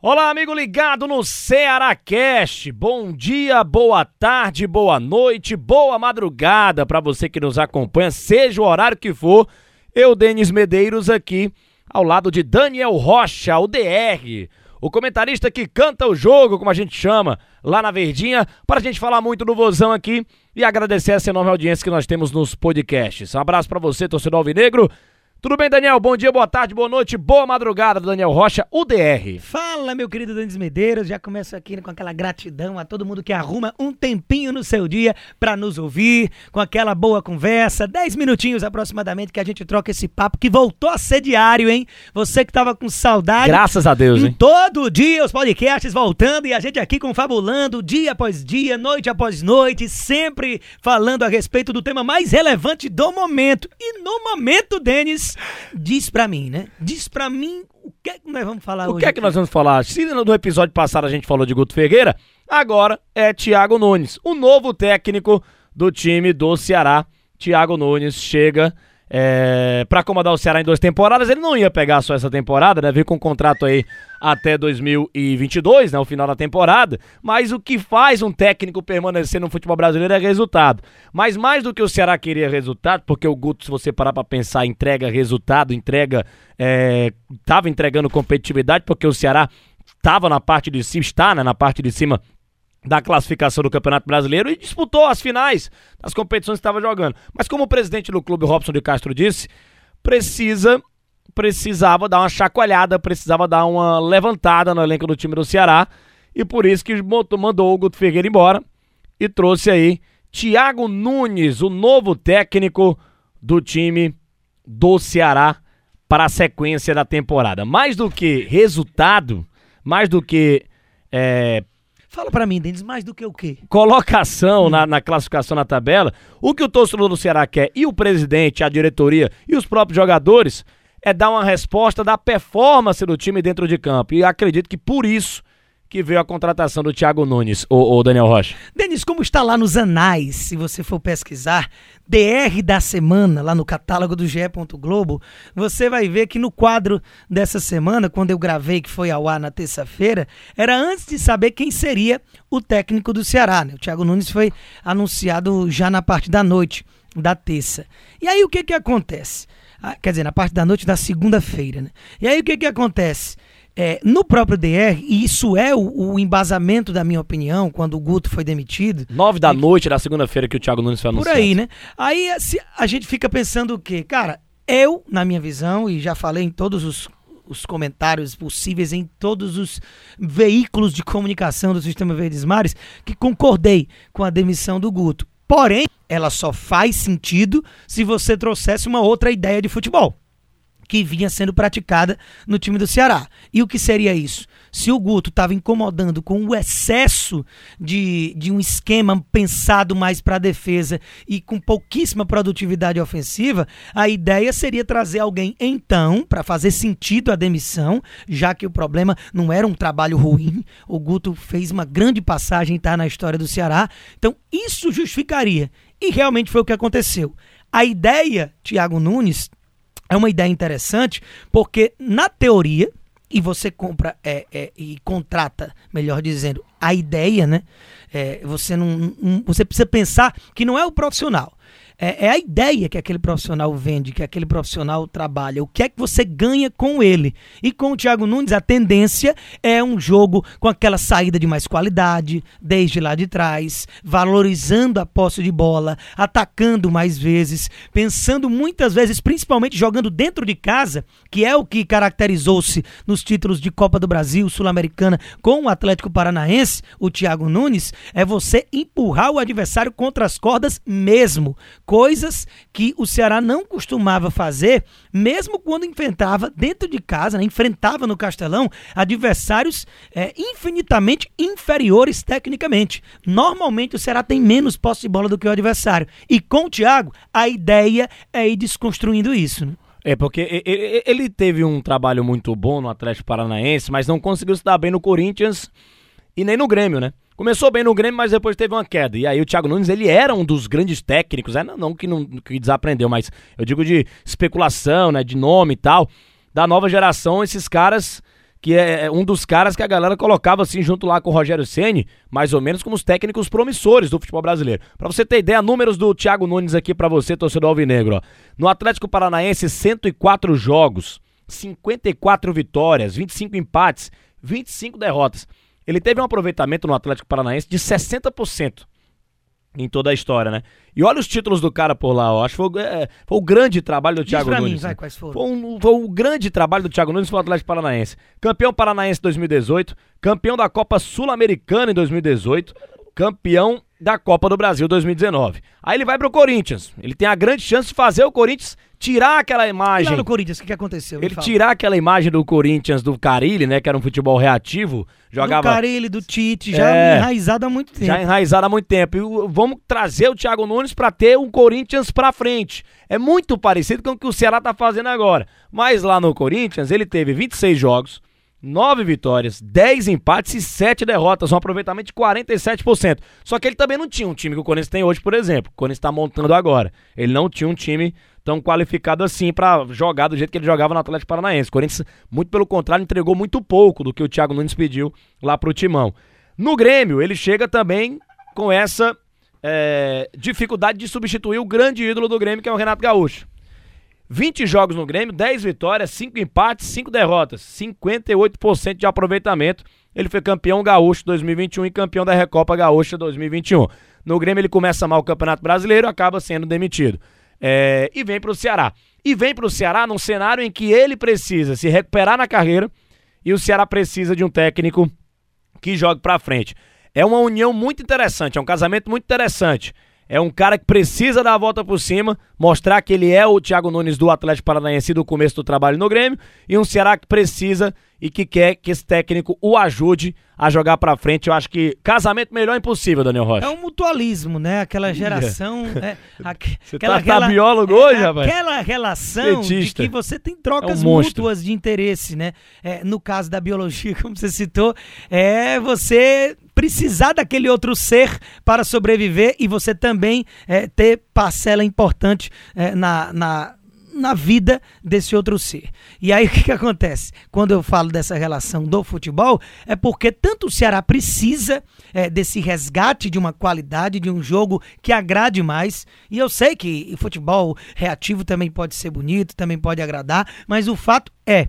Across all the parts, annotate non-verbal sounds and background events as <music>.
Olá, amigo ligado no Ceará Cast. Bom dia, boa tarde, boa noite, boa madrugada para você que nos acompanha, seja o horário que for. Eu, Denis Medeiros, aqui ao lado de Daniel Rocha, o DR, o comentarista que canta o jogo, como a gente chama, lá na Verdinha, para a gente falar muito do Vozão aqui e agradecer essa enorme audiência que nós temos nos podcasts. Um abraço para você, torcedor alvinegro. Tudo bem, Daniel? Bom dia, boa tarde, boa noite, boa madrugada, Daniel Rocha, UDR. Fala, meu querido Denis Medeiros. Já começo aqui com aquela gratidão a todo mundo que arruma um tempinho no seu dia para nos ouvir, com aquela boa conversa, 10 minutinhos aproximadamente que a gente troca esse papo que voltou a ser diário, hein? Você que tava com saudade. Graças a Deus, hein? Todo dia os podcasts voltando e a gente aqui confabulando dia após dia, noite após noite, sempre falando a respeito do tema mais relevante do momento. E no momento, Denis, diz pra mim, né? Diz pra mim o que é que nós vamos falar O hoje. que é que nós vamos falar? Se no episódio passado a gente falou de Guto Ferreira, agora é Thiago Nunes, o novo técnico do time do Ceará. Thiago Nunes chega é, para comandar o Ceará em duas temporadas. Ele não ia pegar só essa temporada, né? Veio com um contrato aí até 2022, né? O final da temporada. Mas o que faz um técnico permanecer no futebol brasileiro é resultado. Mas mais do que o Ceará queria resultado, porque o Guto, se você parar para pensar, entrega resultado, entrega. É, tava entregando competitividade, porque o Ceará estava na parte de cima, está né, na parte de cima da classificação do Campeonato Brasileiro e disputou as finais das competições que estava jogando. Mas como o presidente do clube, Robson de Castro, disse, precisa precisava dar uma chacoalhada, precisava dar uma levantada no elenco do time do Ceará e por isso que mandou o Guto Ferreira embora e trouxe aí Thiago Nunes, o novo técnico do time do Ceará para a sequência da temporada. Mais do que resultado, mais do que é, Fala pra mim, Denis, mais do que o quê? colocação hum. na, na, classificação na tabela, o que o torcedor do Ceará quer, e o presidente, a diretoria e os próprios jogadores, é dar uma resposta da performance do time dentro de campo. E acredito que por isso que veio a contratação do Thiago Nunes, o, Daniel Rocha. Denis, como está lá nos anais, se você for pesquisar, DR da semana, lá no catálogo do GE. Globo, você vai ver que no quadro dessa semana, quando eu gravei, que foi ao ar na terça-feira, era antes de saber quem seria o técnico do Ceará. Né? O Thiago Nunes foi anunciado já na parte da noite da terça. E aí o que que acontece? Ah, quer dizer, na parte da noite da segunda-feira, né? E aí o que que acontece? É, no próprio DR, e isso é o, o, embasamento da minha opinião, quando o Guto foi demitido. Nove da noite da segunda-feira que o Thiago Nunes foi anunciado. Por aí, né? Aí se, a gente fica pensando o quê? Cara, eu, na minha visão, e já falei em todos os, os comentários possíveis, em todos os veículos de comunicação do Sistema Verdes Mares, que concordei com a demissão do Guto. Porém, ela só faz sentido se você trouxesse uma outra ideia de futebol que vinha sendo praticada no time do Ceará. E o que seria isso? Se o Guto estava incomodando com o excesso de, de um esquema pensado mais para a defesa e com pouquíssima produtividade ofensiva, a ideia seria trazer alguém então para fazer sentido a demissão, já que o problema não era um trabalho ruim. O Guto fez uma grande passagem tá na história do Ceará. Então isso justificaria. E realmente foi o que aconteceu. A ideia, Thiago Nunes, é uma ideia interessante porque, na teoria, e você compra é, é, e contrata, melhor dizendo, a ideia, né? É, você não, um, você precisa pensar que não é o profissional. É, é, a ideia que aquele profissional vende, que aquele profissional trabalha. O que é que você ganha com ele? E com o Thiago Nunes, a tendência é um jogo com aquela saída de mais qualidade, desde lá de trás, valorizando a posse de bola, atacando mais vezes, pensando muitas vezes, principalmente jogando dentro de casa, que é o que caracterizou-se nos títulos de Copa do Brasil, Sul-Americana, com o Atlético Paranaense, o Thiago Nunes, é você empurrar o adversário contra as cordas mesmo coisas que o Ceará não costumava fazer, mesmo quando enfrentava dentro de casa, né, enfrentava no Castelão adversários é, infinitamente inferiores tecnicamente. Normalmente o Ceará tem menos posse de bola do que o adversário. E com o Thiago, a ideia é ir desconstruindo isso. Né? É, porque ele teve um trabalho muito bom no Atlético Paranaense, mas não conseguiu se dar bem no Corinthians e nem no Grêmio, né? Começou bem no Grêmio, mas depois teve uma queda. E aí o Thiago Nunes, ele era um dos grandes técnicos, é, não, não que não que desaprendeu, mas eu digo de especulação, né, de nome e tal, da nova geração, esses caras que é, é um dos caras que a galera colocava assim junto lá com o Rogério Ceni, mais ou menos como os técnicos promissores do futebol brasileiro. Para você ter ideia, números do Thiago Nunes aqui para você, torcedor alvinegro, ó. No Atlético Paranaense, 104 jogos, 54 vitórias, 25 empates, 25 derrotas. Ele teve um aproveitamento no Atlético Paranaense de 60% em toda a história, né? E olha os títulos do cara por lá, ó. Acho que foi, é, foi o grande trabalho do Diz Thiago Nunes. mim, vai, né? quais foram? Foi, um, foi o grande trabalho do Thiago Nunes foi o Atlético Paranaense. Campeão paranaense 2018, campeão da Copa Sul-Americana em 2018, campeão da Copa do Brasil 2019. Aí ele vai pro Corinthians. Ele tem a grande chance de fazer o Corinthians tirar aquela imagem lá no Corinthians, o que, que aconteceu? Ele tirar aquela imagem do Corinthians, do Carilli, né? Que era um futebol reativo. Jogava Do Carilli, do Tite, já É. enraizado há muito tempo. já enraizado há muito tempo. E vamos trazer o Thiago Nunes pra ter um Corinthians pra frente. É muito parecido com o que o Ceará tá fazendo agora. Mas lá no Corinthians, ele teve 26 jogos, 9 vitórias, 10 empates e 7 derrotas, um aproveitamento de 47%. Só que ele também não tinha um time que o Corinthians tem hoje, por exemplo. O Corinthians tá montando agora. Ele não tinha um time tão qualificado assim pra jogar do jeito que ele jogava no Atlético Paranaense. O Corinthians, muito pelo contrário, entregou muito pouco do que o Thiago Nunes pediu lá pro Timão. No Grêmio, ele chega também com essa é, dificuldade de substituir o grande ídolo do Grêmio, que é o Renato Gaúcho. 20 jogos no Grêmio, 10 vitórias, 5 empates, 5 derrotas, 58% de aproveitamento. Ele foi campeão gaúcho 2021 e campeão da Recopa Gaúcha 2021. No Grêmio ele começa mal o Campeonato Brasileiro, acaba sendo demitido. É, e vem pro Ceará. E vem pro Ceará num cenário em que ele precisa se recuperar na carreira e o Ceará precisa de um técnico que jogue pra frente. É uma união muito interessante, é um casamento muito interessante. É um cara que precisa dar a volta por cima, mostrar que ele é o Thiago Nunes do Atlético Paranaense do começo do trabalho no Grêmio, e um Ceará que precisa e que quer que esse técnico o ajude a jogar pra frente. Eu acho que casamento melhor é impossível, Daniel Rocha. É um mutualismo, né? Aquela geração. é, Você aquela, tá, tá biólogo hoje, é, rapaz? Aquela relação Cientista. de que você tem trocas É um mútuas de interesse, né? É, no caso da biologia, <laughs> como você citou, é você precisar daquele outro ser para sobreviver e você também é, ter parcela importante é, na, na, na vida desse outro ser. E aí <laughs> o que, que acontece? Quando eu falo dessa relação do futebol, é porque tanto o Ceará precisa é, desse resgate de uma qualidade, de um jogo que agrade mais. E eu sei que futebol reativo também pode ser bonito, também pode agradar, mas o fato é,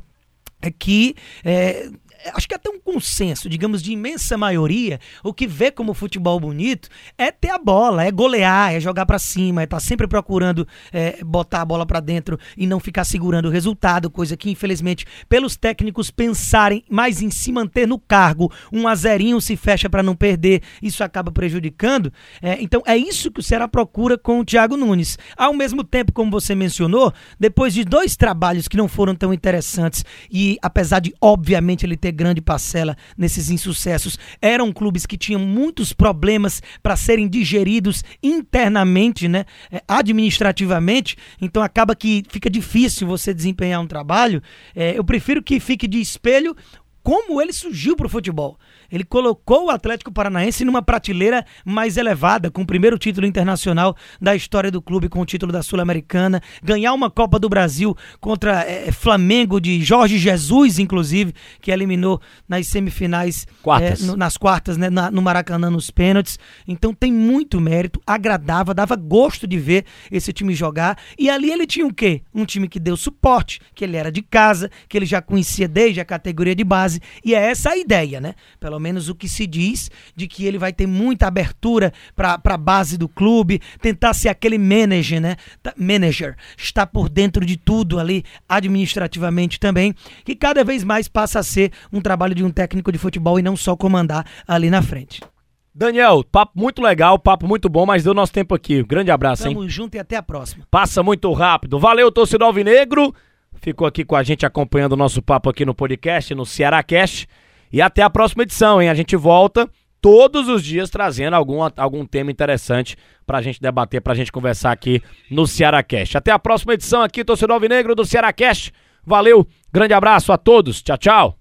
é que. é, Acho que até um consenso, digamos, de imensa maioria, o que vê como futebol bonito é ter a bola, é golear, é jogar pra cima, é estar sempre procurando é, botar a bola pra dentro e não ficar segurando o resultado, coisa que infelizmente pelos técnicos pensarem mais em se manter no cargo, um azerinho se fecha pra não perder, isso acaba prejudicando. É, então é isso que o Ceará procura com o Thiago Nunes. Ao mesmo tempo, como você mencionou, depois de dois trabalhos que não foram tão interessantes e apesar de obviamente ele ter grande parcela nesses insucessos, eram clubes que tinham muitos problemas para serem digeridos internamente, né, é, administrativamente, então acaba que fica difícil você desempenhar um trabalho. É, eu prefiro que fique de espelho como ele surgiu para o futebol. Ele colocou o Atlético Paranaense numa prateleira mais elevada, com o primeiro título internacional da história do clube, com o título da Sul-Americana, ganhar uma Copa do Brasil contra eh, Flamengo de Jorge Jesus, inclusive, que eliminou nas semifinais, Quartas. eh, no- nas quartas, né, na- no Maracanã, nos pênaltis. Então tem muito mérito, agradava, dava gosto de ver esse time jogar. E ali ele tinha o quê? Um time que deu suporte, que ele era de casa, que ele já conhecia desde a categoria de base. E é essa a ideia, né? Pelo menos o que se diz de que ele vai ter muita abertura para a base do clube, tentar ser aquele manager, né? Tá- Manager, está por dentro de tudo ali, administrativamente também, que cada vez mais passa a ser um trabalho de um técnico de futebol e não só comandar ali na frente. Daniel, papo muito legal, papo muito bom, mas deu nosso tempo aqui. Grande abraço, hein? Tamo junto e até a próxima. Passa muito rápido. Valeu, torcedor alvinegro. Ficou aqui com a gente acompanhando o nosso papo aqui no podcast, no Ceará Cast. E até a próxima edição, hein? A gente volta todos os dias trazendo algum, algum tema interessante pra gente debater, pra gente conversar aqui no Ceará Cast. Até a próxima edição aqui, torcedor alvinegro do Ceará Cast. Valeu, grande abraço a todos. Tchau, tchau.